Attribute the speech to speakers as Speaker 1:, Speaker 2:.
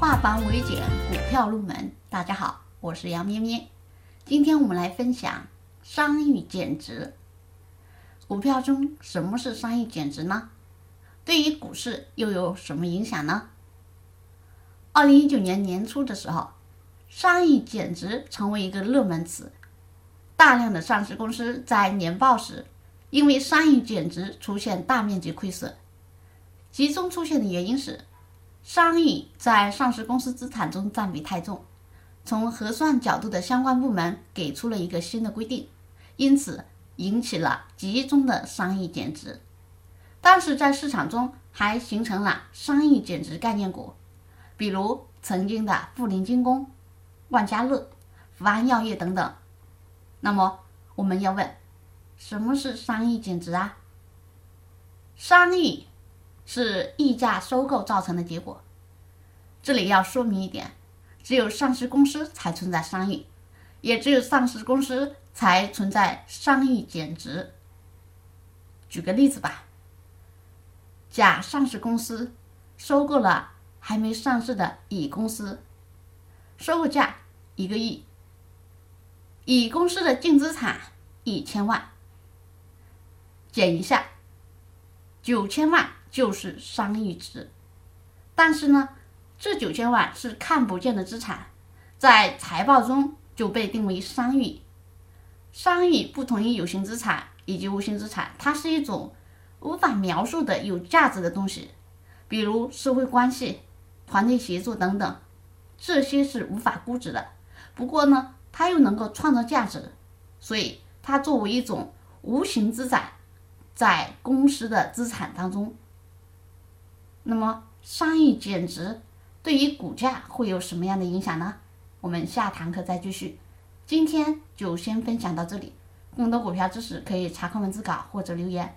Speaker 1: 化繁为简，股票入门。大家好，我是杨咩咩。今天我们来分享商誉减值。股票中什么是商誉减值呢？对于股市又有什么影响呢？二零一九年年初的时候，商誉减值成为一个热门词，大量的上市公司在年报时，因为商誉减值出现大面积亏损。集中出现的原因是，商誉在上市公司资产中占比太重。从核算角度的相关部门给出了一个新的规定，因此引起了集中的商誉减值。当时在市场中还形成了商誉减值概念股，比如曾经的富临精工、万家乐、福安药业等等。那么我们要问，什么是商誉减值啊？商誉。是溢价收购造成的结果。这里要说明一点，只有上市公司才存在商誉，也只有上市公司才存在商誉减值。举个例子吧，甲上市公司收购了还没上市的乙公司，收购价一个亿，乙公司的净资产一千万，减一下九千万。就是商誉值，但是呢，这九千万是看不见的资产，在财报中就被定为商誉。商誉不同于有形资产以及无形资产，它是一种无法描述的有价值的东西，比如社会关系、团队协作等等，这些是无法估值的。不过呢，它又能够创造价值，所以它作为一种无形资产，在公司的资产当中。那么，商誉减值对于股价会有什么样的影响呢？我们下堂课再继续。今天就先分享到这里，更多股票知识可以查看文字稿或者留言。